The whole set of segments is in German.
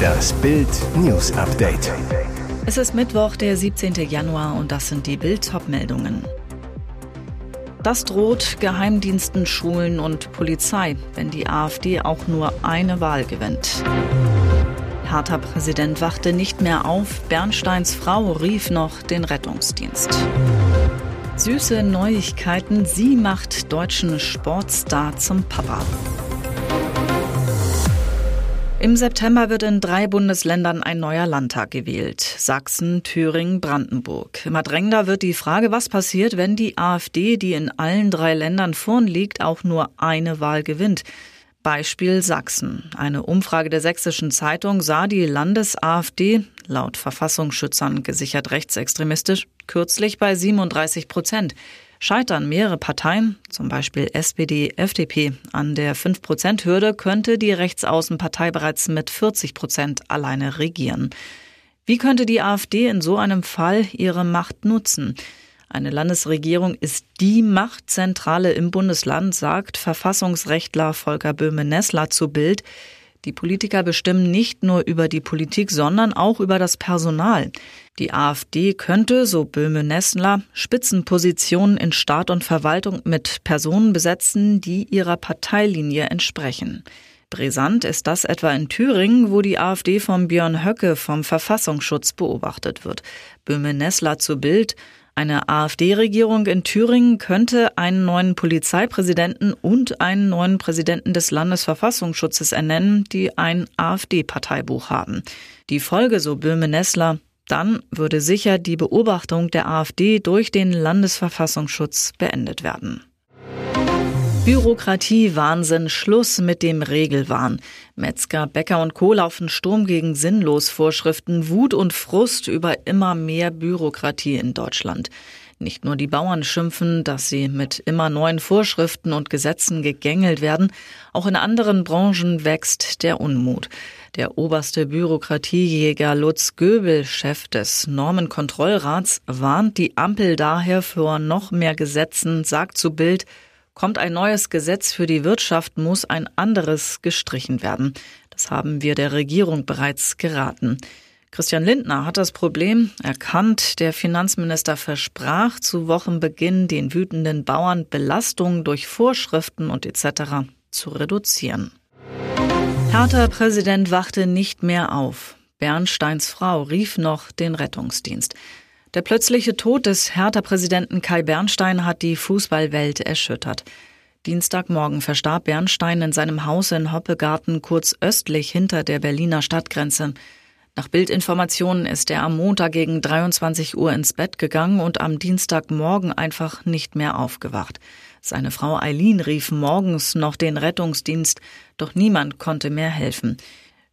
Das Bild News Update. Es ist Mittwoch, der 17. Januar und das sind die Bild meldungen Das droht Geheimdiensten, Schulen und Polizei, wenn die AfD auch nur eine Wahl gewinnt. Hertha Präsident wachte nicht mehr auf, Bernsteins Frau rief noch den Rettungsdienst. Süße Neuigkeiten, sie macht deutschen Sportstar zum Papa. Im September wird in drei Bundesländern ein neuer Landtag gewählt. Sachsen, Thüringen, Brandenburg. Immer drängender wird die Frage, was passiert, wenn die AfD, die in allen drei Ländern vorn liegt, auch nur eine Wahl gewinnt. Beispiel Sachsen. Eine Umfrage der Sächsischen Zeitung sah die Landes-AfD, laut Verfassungsschützern gesichert rechtsextremistisch, kürzlich bei 37 Prozent. Scheitern mehrere Parteien, zum Beispiel SPD, FDP, an der 5-Prozent-Hürde, könnte die Rechtsaußenpartei bereits mit 40 Prozent alleine regieren. Wie könnte die AfD in so einem Fall ihre Macht nutzen? Eine Landesregierung ist die Machtzentrale im Bundesland, sagt Verfassungsrechtler Volker Böhme-Nessler zu Bild. Die Politiker bestimmen nicht nur über die Politik, sondern auch über das Personal. Die AfD könnte, so Böhme-Nessler, Spitzenpositionen in Staat und Verwaltung mit Personen besetzen, die ihrer Parteilinie entsprechen. Brisant ist das etwa in Thüringen, wo die AfD von Björn Höcke vom Verfassungsschutz beobachtet wird. Böhme-Nessler zu Bild. Eine AfD-Regierung in Thüringen könnte einen neuen Polizeipräsidenten und einen neuen Präsidenten des Landesverfassungsschutzes ernennen, die ein AfD-Parteibuch haben. Die Folge, so Böhme-Nessler, dann würde sicher die Beobachtung der AfD durch den Landesverfassungsschutz beendet werden. Bürokratie, Wahnsinn, Schluss mit dem Regelwahn. Metzger, Bäcker und Co. laufen Sturm gegen sinnlos Vorschriften, Wut und Frust über immer mehr Bürokratie in Deutschland. Nicht nur die Bauern schimpfen, dass sie mit immer neuen Vorschriften und Gesetzen gegängelt werden, auch in anderen Branchen wächst der Unmut. Der oberste Bürokratiejäger Lutz Göbel, Chef des Normenkontrollrats, warnt die Ampel daher vor noch mehr Gesetzen, sagt zu Bild, Kommt ein neues Gesetz für die Wirtschaft, muss ein anderes gestrichen werden. Das haben wir der Regierung bereits geraten. Christian Lindner hat das Problem erkannt. Der Finanzminister versprach zu Wochenbeginn den wütenden Bauern Belastungen durch Vorschriften und etc. zu reduzieren. Hertha Präsident wachte nicht mehr auf. Bernsteins Frau rief noch den Rettungsdienst. Der plötzliche Tod des Hertha-Präsidenten Kai Bernstein hat die Fußballwelt erschüttert. Dienstagmorgen verstarb Bernstein in seinem Haus in Hoppegarten kurz östlich hinter der Berliner Stadtgrenze. Nach Bildinformationen ist er am Montag gegen 23 Uhr ins Bett gegangen und am Dienstagmorgen einfach nicht mehr aufgewacht. Seine Frau Eileen rief morgens noch den Rettungsdienst, doch niemand konnte mehr helfen.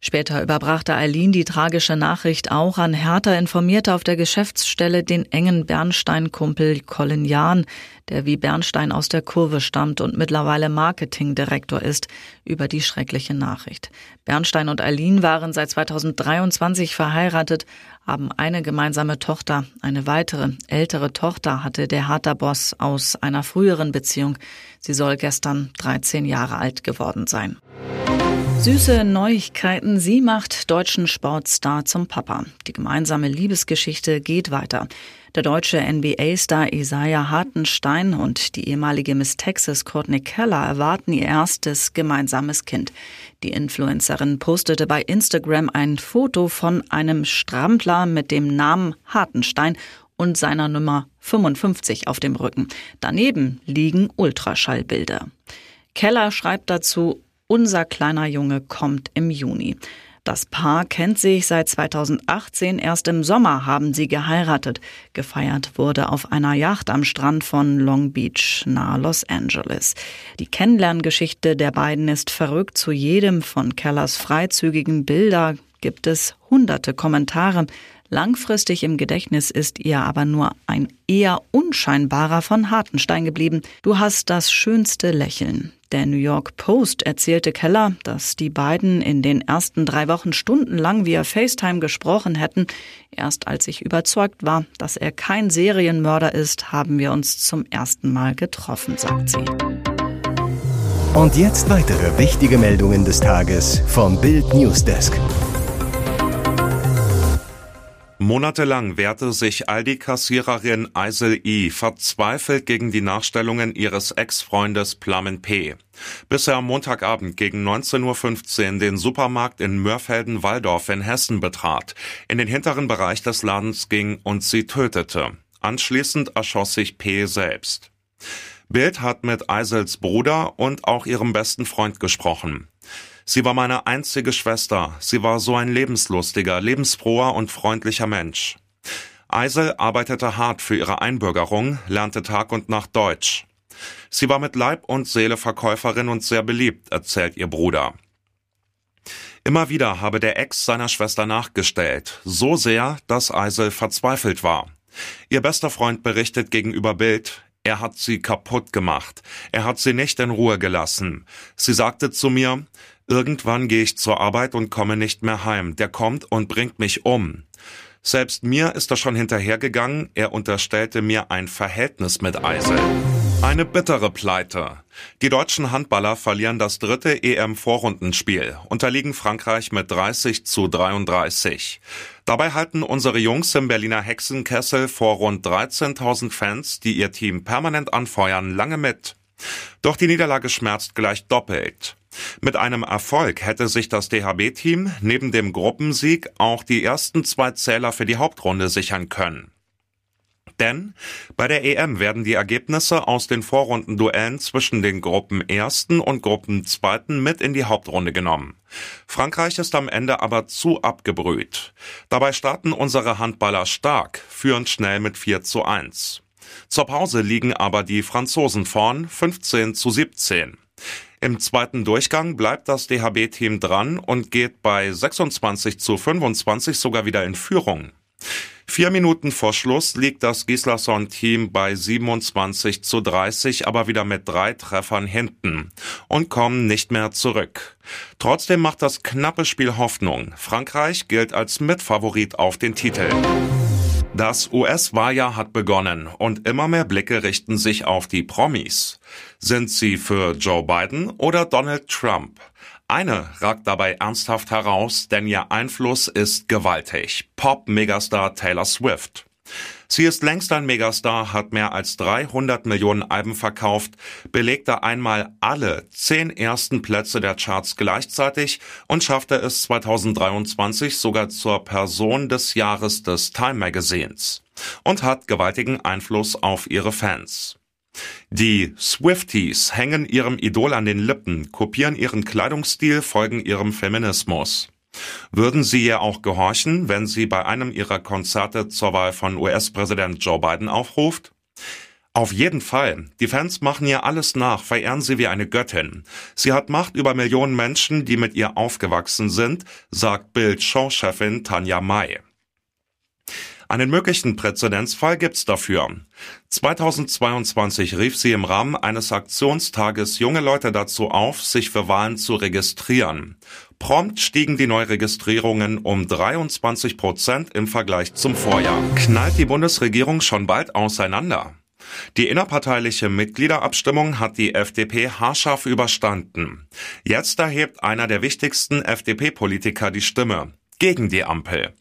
Später überbrachte Eileen die tragische Nachricht auch an Hertha, informierte auf der Geschäftsstelle den engen Bernstein-Kumpel Colin Jahn, der wie Bernstein aus der Kurve stammt und mittlerweile Marketingdirektor ist, über die schreckliche Nachricht. Bernstein und Eileen waren seit 2023 verheiratet, haben eine gemeinsame Tochter. Eine weitere, ältere Tochter hatte der Hertha-Boss aus einer früheren Beziehung. Sie soll gestern 13 Jahre alt geworden sein. Süße Neuigkeiten. Sie macht deutschen Sportstar zum Papa. Die gemeinsame Liebesgeschichte geht weiter. Der deutsche NBA-Star Isaiah Hartenstein und die ehemalige Miss Texas Courtney Keller erwarten ihr erstes gemeinsames Kind. Die Influencerin postete bei Instagram ein Foto von einem Strampler mit dem Namen Hartenstein und seiner Nummer 55 auf dem Rücken. Daneben liegen Ultraschallbilder. Keller schreibt dazu, unser kleiner Junge kommt im Juni. Das Paar kennt sich seit 2018. Erst im Sommer haben sie geheiratet. Gefeiert wurde auf einer Yacht am Strand von Long Beach nahe Los Angeles. Die Kennenlerngeschichte der beiden ist verrückt. Zu jedem von Kellers freizügigen Bilder gibt es hunderte Kommentare. Langfristig im Gedächtnis ist ihr aber nur ein eher unscheinbarer von Hartenstein geblieben. Du hast das schönste Lächeln. Der New York Post erzählte Keller, dass die beiden in den ersten drei Wochen stundenlang via FaceTime gesprochen hätten. Erst als ich überzeugt war, dass er kein Serienmörder ist, haben wir uns zum ersten Mal getroffen, sagt sie. Und jetzt weitere wichtige Meldungen des Tages vom Bild Newsdesk. Monatelang wehrte sich Aldi-Kassiererin Eisel I. verzweifelt gegen die Nachstellungen ihres Ex-Freundes Plamen P. Bis er am Montagabend gegen 19.15 Uhr den Supermarkt in Mörfelden-Walldorf in Hessen betrat, in den hinteren Bereich des Ladens ging und sie tötete. Anschließend erschoss sich P. selbst. Bild hat mit Eisels Bruder und auch ihrem besten Freund gesprochen. Sie war meine einzige Schwester. Sie war so ein lebenslustiger, lebensfroher und freundlicher Mensch. Eisel arbeitete hart für ihre Einbürgerung, lernte Tag und Nacht Deutsch. Sie war mit Leib und Seele Verkäuferin und sehr beliebt, erzählt ihr Bruder. Immer wieder habe der Ex seiner Schwester nachgestellt, so sehr, dass Eisel verzweifelt war. Ihr bester Freund berichtet gegenüber Bild, er hat sie kaputt gemacht. Er hat sie nicht in Ruhe gelassen. Sie sagte zu mir, irgendwann gehe ich zur Arbeit und komme nicht mehr heim. Der kommt und bringt mich um. Selbst mir ist er schon hinterhergegangen. Er unterstellte mir ein Verhältnis mit Eisel. Eine bittere Pleite. Die deutschen Handballer verlieren das dritte EM-Vorrundenspiel, unterliegen Frankreich mit 30 zu 33. Dabei halten unsere Jungs im Berliner Hexenkessel vor rund 13.000 Fans, die ihr Team permanent anfeuern, lange mit. Doch die Niederlage schmerzt gleich doppelt. Mit einem Erfolg hätte sich das DHB-Team neben dem Gruppensieg auch die ersten zwei Zähler für die Hauptrunde sichern können. Denn bei der EM werden die Ergebnisse aus den Vorrundenduellen zwischen den Gruppen ersten und Gruppen zweiten mit in die Hauptrunde genommen. Frankreich ist am Ende aber zu abgebrüht. Dabei starten unsere Handballer stark, führen schnell mit 4 zu 1. Zur Pause liegen aber die Franzosen vorn 15 zu 17. Im zweiten Durchgang bleibt das DHB-Team dran und geht bei 26 zu 25 sogar wieder in Führung. Vier Minuten vor Schluss liegt das Gislason-Team bei 27 zu 30, aber wieder mit drei Treffern hinten und kommen nicht mehr zurück. Trotzdem macht das knappe Spiel Hoffnung. Frankreich gilt als Mitfavorit auf den Titel. Das US-Wahljahr hat begonnen und immer mehr Blicke richten sich auf die Promis. Sind sie für Joe Biden oder Donald Trump? Eine ragt dabei ernsthaft heraus, denn ihr Einfluss ist gewaltig. Pop-Megastar Taylor Swift. Sie ist längst ein Megastar, hat mehr als 300 Millionen Alben verkauft, belegte einmal alle zehn ersten Plätze der Charts gleichzeitig und schaffte es 2023 sogar zur Person des Jahres des Time Magazins und hat gewaltigen Einfluss auf ihre Fans. Die Swifties hängen ihrem Idol an den Lippen, kopieren ihren Kleidungsstil, folgen ihrem Feminismus. Würden Sie ihr auch gehorchen, wenn sie bei einem ihrer Konzerte zur Wahl von US-Präsident Joe Biden aufruft? Auf jeden Fall. Die Fans machen ihr alles nach, verehren sie wie eine Göttin. Sie hat Macht über Millionen Menschen, die mit ihr aufgewachsen sind, sagt Bild-Showchefin Tanja May. Einen möglichen Präzedenzfall gibt's dafür. 2022 rief sie im Rahmen eines Aktionstages junge Leute dazu auf, sich für Wahlen zu registrieren. Prompt stiegen die Neuregistrierungen um 23 Prozent im Vergleich zum Vorjahr. Knallt die Bundesregierung schon bald auseinander? Die innerparteiliche Mitgliederabstimmung hat die FDP haarscharf überstanden. Jetzt erhebt einer der wichtigsten FDP-Politiker die Stimme gegen die Ampel.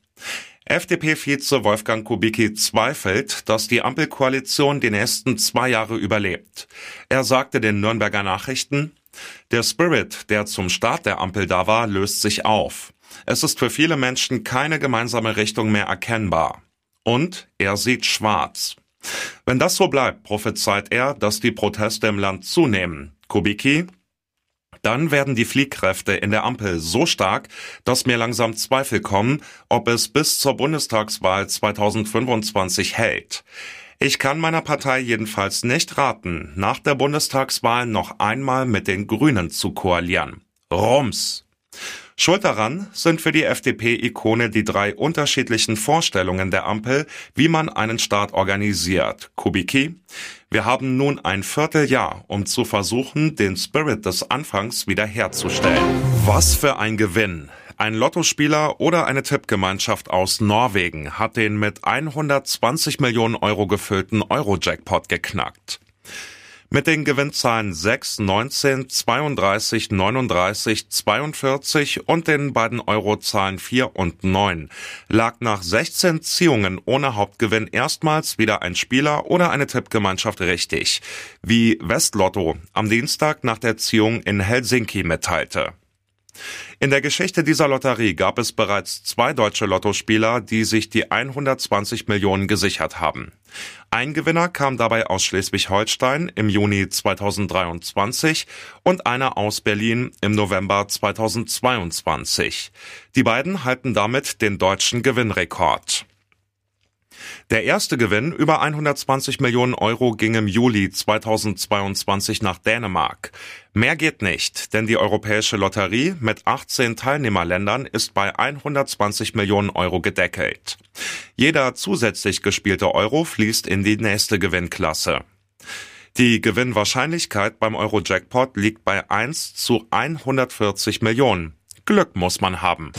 FDP-Vize Wolfgang Kubicki zweifelt, dass die Ampelkoalition die nächsten zwei Jahre überlebt. Er sagte den Nürnberger Nachrichten, der Spirit, der zum Start der Ampel da war, löst sich auf. Es ist für viele Menschen keine gemeinsame Richtung mehr erkennbar. Und er sieht schwarz. Wenn das so bleibt, prophezeit er, dass die Proteste im Land zunehmen. Kubicki, dann werden die Fliehkräfte in der Ampel so stark, dass mir langsam Zweifel kommen, ob es bis zur Bundestagswahl 2025 hält. Ich kann meiner Partei jedenfalls nicht raten, nach der Bundestagswahl noch einmal mit den Grünen zu koalieren. Rums! Schuld daran sind für die FDP-Ikone die drei unterschiedlichen Vorstellungen der Ampel, wie man einen Staat organisiert. Kubicki, wir haben nun ein Vierteljahr, um zu versuchen, den Spirit des Anfangs wiederherzustellen. Was für ein Gewinn! Ein Lottospieler oder eine Tippgemeinschaft aus Norwegen hat den mit 120 Millionen Euro gefüllten Euro-Jackpot geknackt. Mit den Gewinnzahlen 6, 19, 32, 39, 42 und den beiden Eurozahlen 4 und 9 lag nach 16 Ziehungen ohne Hauptgewinn erstmals wieder ein Spieler oder eine Tippgemeinschaft richtig, wie Westlotto am Dienstag nach der Ziehung in Helsinki mitteilte. In der Geschichte dieser Lotterie gab es bereits zwei deutsche Lottospieler, die sich die 120 Millionen gesichert haben. Ein Gewinner kam dabei aus Schleswig-Holstein im Juni 2023 und einer aus Berlin im November 2022. Die beiden halten damit den deutschen Gewinnrekord. Der erste Gewinn über 120 Millionen Euro ging im Juli 2022 nach Dänemark. Mehr geht nicht, denn die Europäische Lotterie mit 18 Teilnehmerländern ist bei 120 Millionen Euro gedeckelt. Jeder zusätzlich gespielte Euro fließt in die nächste Gewinnklasse. Die Gewinnwahrscheinlichkeit beim Euro-Jackpot liegt bei 1 zu 140 Millionen. Glück muss man haben.